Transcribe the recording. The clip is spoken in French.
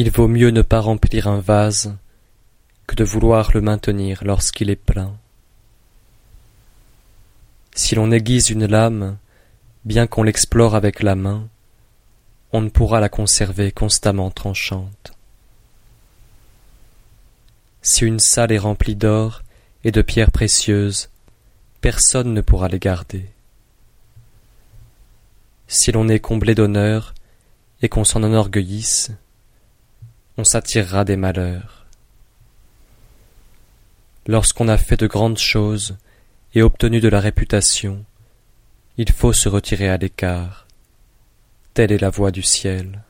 Il vaut mieux ne pas remplir un vase que de vouloir le maintenir lorsqu'il est plein. Si l'on aiguise une lame, bien qu'on l'explore avec la main, on ne pourra la conserver constamment tranchante. Si une salle est remplie d'or et de pierres précieuses, personne ne pourra les garder. Si l'on est comblé d'honneur et qu'on s'en enorgueillisse, on s'attirera des malheurs. Lorsqu'on a fait de grandes choses et obtenu de la réputation, il faut se retirer à l'écart. Telle est la voie du ciel.